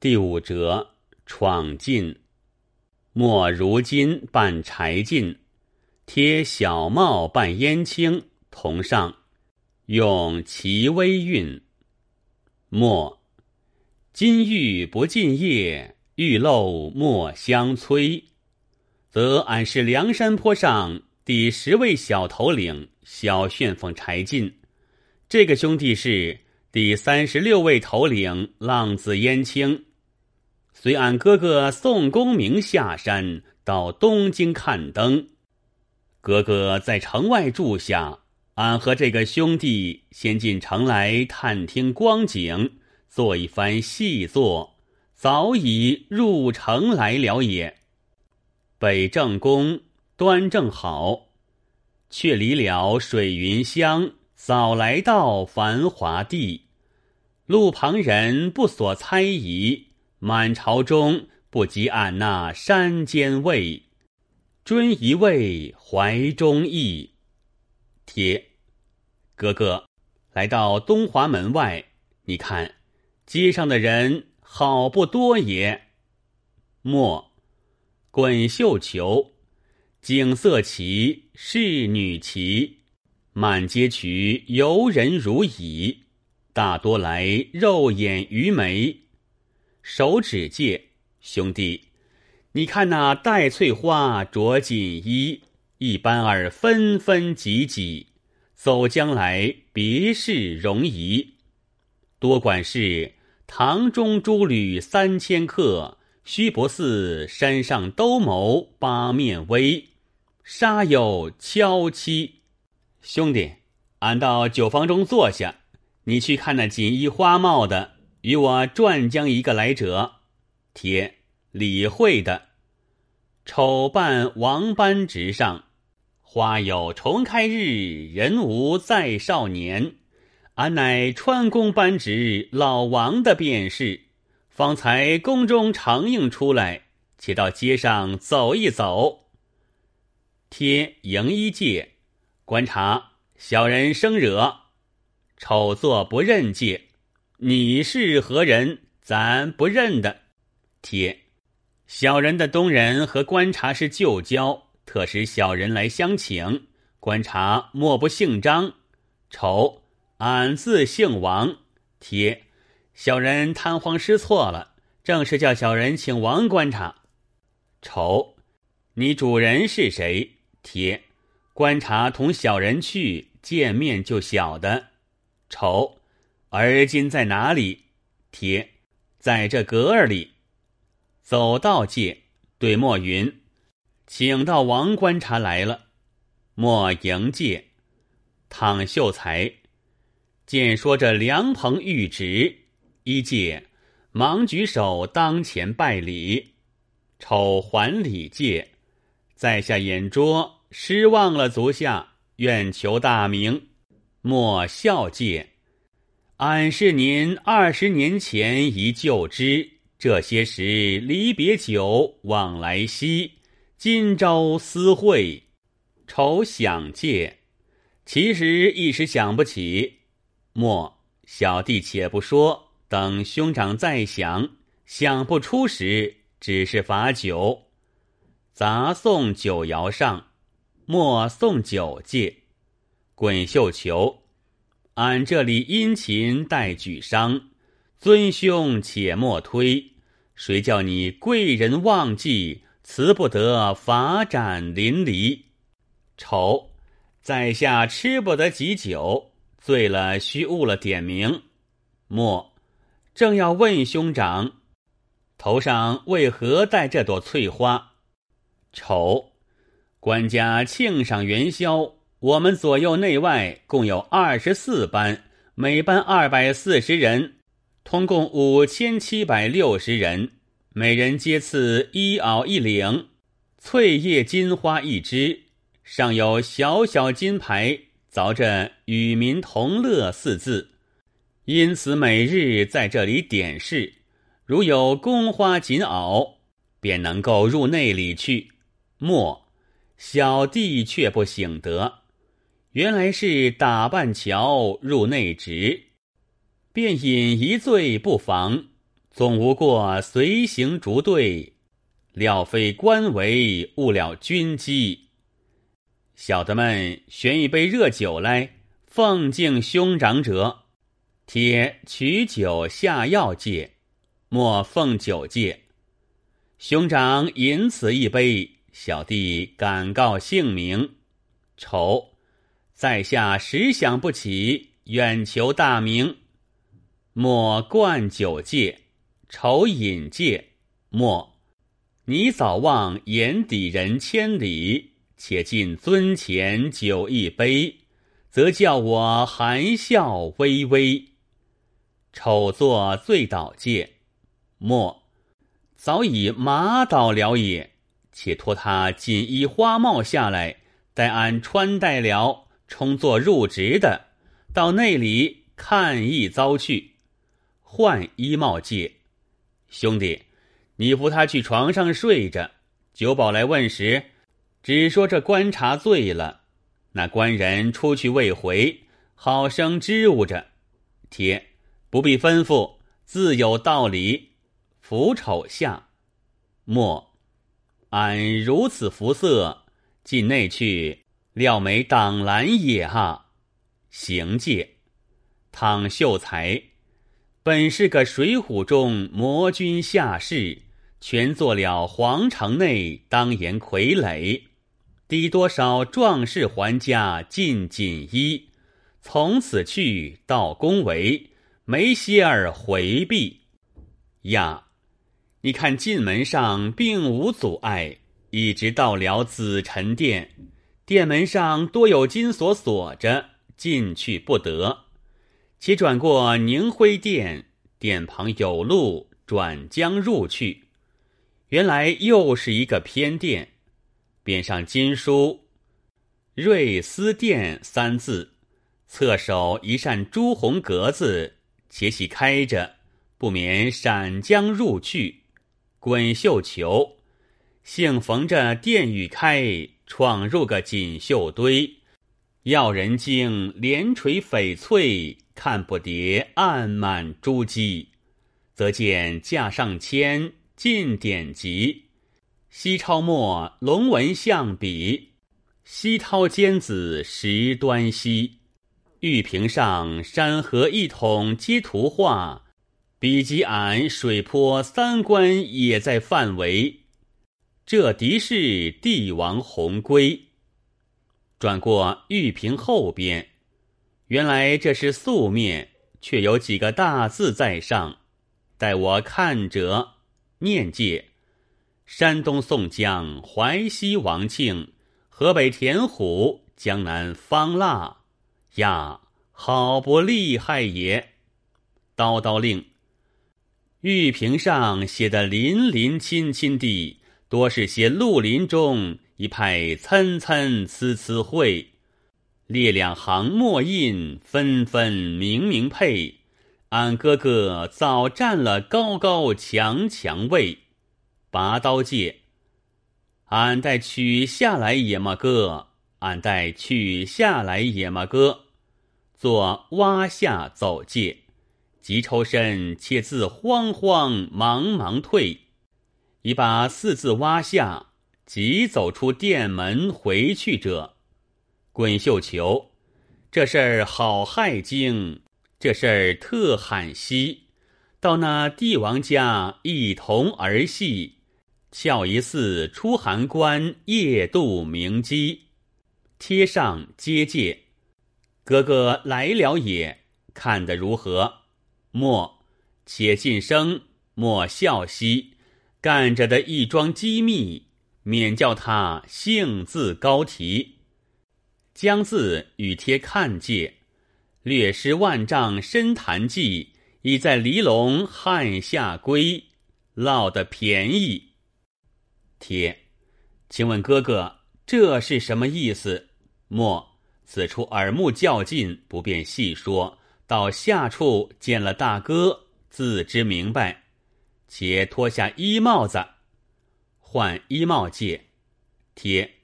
第五折，闯进。莫如今扮柴进，贴小帽扮燕青，同上，用其微韵。莫，金玉不尽夜，玉漏莫相催。则俺是梁山坡上第十位小头领，小旋风柴进。这个兄弟是第三十六位头领，浪子燕青。随俺哥哥宋公明下山到东京看灯，哥哥在城外住下，俺和这个兄弟先进城来探听光景，做一番细作，早已入城来了也。北正宫端正好，却离了水云乡，早来到繁华地，路旁人不所猜疑。满朝中不及俺那山间味，尊一位怀中意。帖，哥哥，来到东华门外，你看街上的人好不多也。莫，滚绣球，景色奇，仕女奇，满街曲游人如蚁，大多来肉眼鱼眉。手指戒兄弟，你看那戴翠花着锦衣，一般儿纷纷挤挤，走将来别是容仪。多管是堂中诸吕三千客，虚不似山上兜谋八面威，杀有敲妻。兄弟，俺到酒房中坐下，你去看那锦衣花帽的。与我转将一个来者，贴李会的丑扮王班直上，花有重开日，人无再少年。俺乃川宫班直老王的便是，方才宫中常应出来，且到街上走一走。贴迎一戒，观察小人生惹，丑作不认戒。你是何人？咱不认得。贴，小人的东人和观察是旧交，特使小人来相请。观察莫不姓张？丑，俺自姓王。贴，小人贪慌失措了，正是叫小人请王观察。丑，你主人是谁？贴，观察同小人去见面就晓得。丑。而今在哪里？贴，在这阁儿里。走道界对莫云，请到王观察来了。莫迎介，躺秀才见说着凉棚玉旨，一介忙举手当前拜礼。丑还礼戒，在下眼拙，失望了足下，愿求大名。莫笑介。俺是您二十年前一旧知，这些时离别久，往来稀。今朝私会，愁想借，其实一时想不起。莫小弟且不说，等兄长再想，想不出时，只是罚酒。杂送酒肴上，莫送酒戒，滚绣球。俺这里殷勤待举觞，尊兄且莫推。谁叫你贵人忘记，辞不得法展淋漓。丑，在下吃不得几酒，醉了须误了点名。莫，正要问兄长，头上为何戴这朵翠花？丑，官家庆赏元宵。我们左右内外共有二十四班，每班二百四十人，通共五千七百六十人，每人皆赐一袄一领，翠叶金花一枝，上有小小金牌，凿着“与民同乐”四字。因此每日在这里点视，如有宫花锦袄，便能够入内里去。莫，小弟却不醒得。原来是打扮桥入内职，便饮一醉不妨。总无过随行逐队，料非官为误了军机。小的们选一杯热酒来，奉敬兄长者，贴取酒下药戒，莫奉酒戒。兄长饮此一杯，小弟敢告姓名。丑，在下实想不起，远求大名。莫灌酒戒，丑饮戒。莫，你早忘眼底人千里。且尽尊前酒一杯，则叫我含笑微微。丑作醉倒戒，莫早已麻倒了也。且托他锦衣花帽下来，待俺穿戴了，充作入职的，到那里看一遭去。换衣帽戒，兄弟，你扶他去床上睡着。酒保来问时。只说这官茶醉了，那官人出去未回，好生支吾着。贴不必吩咐，自有道理。扶丑下，莫俺如此服色，进内去，料没挡拦也哈。行戒，唐秀才，本是个水浒中魔君下士，全做了皇城内当言傀儡。抵多少壮士还家进锦衣，从此去到宫闱，没歇儿回避。呀，你看进门上并无阻碍，一直到了紫宸殿，殿门上多有金锁锁着，进去不得。且转过宁辉殿，殿旁有路转将入去，原来又是一个偏殿。边上金书“瑞思殿”三字，侧首一扇朱红格子，且喜开着，不免闪将入去。滚绣球，幸逢着殿宇开，闯入个锦绣堆。要人惊连垂翡翠，看不迭暗满珠玑，则见架上签进典籍。西超墨龙纹象笔，西涛尖子石端西。玉屏上山河一统皆图画，笔及俺水泊三关也在范围。这敌是帝王鸿龟。转过玉屏后边，原来这是素面，却有几个大字在上。待我看者，念介。山东宋江、淮西王庆、河北田虎、江南方腊，呀，好不厉害也！叨叨令，玉屏上写的林林亲亲地，多是些绿林中一派参参差差会，列两行墨印，纷纷明明配。俺哥哥早占了高高强强位。拔刀戒，俺待取下来也么哥，俺待取下来也么哥，做挖下走界，急抽身，且自慌慌忙忙退，已把四字挖下，即走出殿门回去者，滚绣球，这事儿好害惊，这事儿特罕稀，到那帝王家一同儿戏。俏一似出函关夜渡明基，贴上接界，哥哥来了也，看得如何？莫且尽声，莫笑兮，干着的一桩机密，免叫他兴字高提。将字与贴看界，略施万丈深潭计，已在离龙汉下归，落得便宜。贴，请问哥哥，这是什么意思？莫，此处耳目较近，不便细说。到下处见了大哥，自知明白。且脱下衣帽子，换衣帽戒。贴，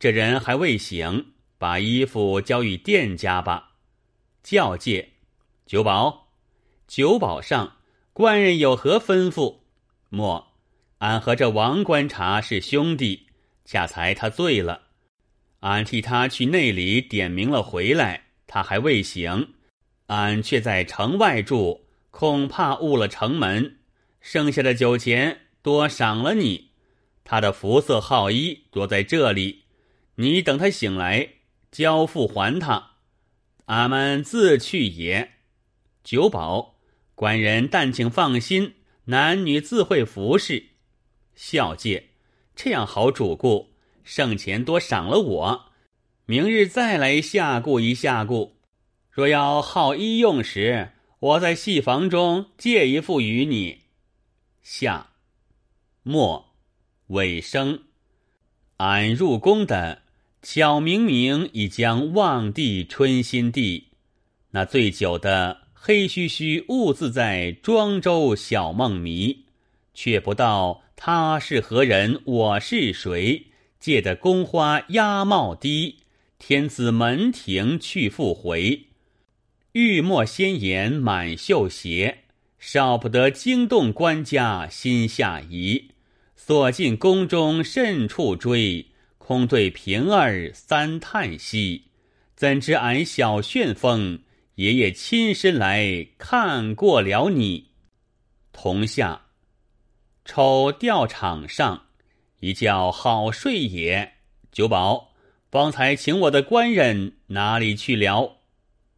这人还未醒，把衣服交与店家吧。教戒，酒保，酒保上官人有何吩咐？莫，俺和这王观察是兄弟，恰才他醉了，俺替他去内里点名了，回来他还未醒，俺却在城外住，恐怕误了城门。剩下的酒钱多赏了你，他的服色好衣多在这里，你等他醒来交付还他，俺们自去也。酒保官人，但请放心，男女自会服侍。孝介，这样好主顾，剩钱多赏了我，明日再来下顾一下顾。若要好衣用时，我在戏房中借一副与你。下末尾声，俺入宫的巧明明已将望帝春心地，那醉酒的黑须须兀自在庄周小梦迷，却不道他是何人，我是谁？借得宫花压帽低，天子门庭去复回，玉墨鲜颜满绣鞋。少不得惊动官家心下疑，锁进宫中甚处追，空对平儿三叹息。怎知俺小旋风爷爷亲身来看过了你。同下，瞅吊场上一觉好睡也。九宝，方才请我的官人哪里去了？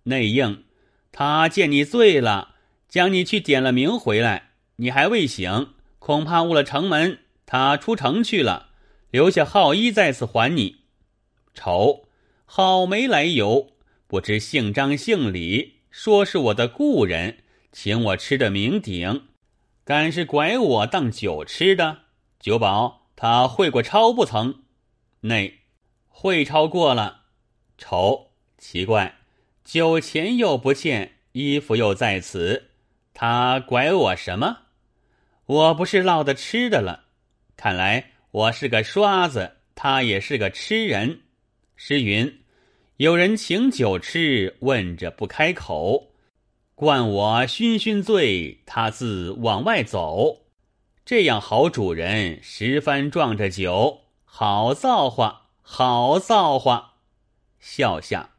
内应，他见你醉了。将你去点了名回来，你还未醒，恐怕误了城门。他出城去了，留下号衣在此还你。愁，好没来由，不知姓张姓李，说是我的故人，请我吃的名鼎，敢是拐我当酒吃的？酒保，他会过钞不曾？内，会钞过了。愁，奇怪，酒钱又不见，衣服又在此。他拐我什么？我不是落得吃的了。看来我是个刷子，他也是个吃人。诗云：“有人请酒吃，问着不开口，灌我醺醺醉，他自往外走。”这样好主人，十番撞着酒，好造化，好造化。笑下。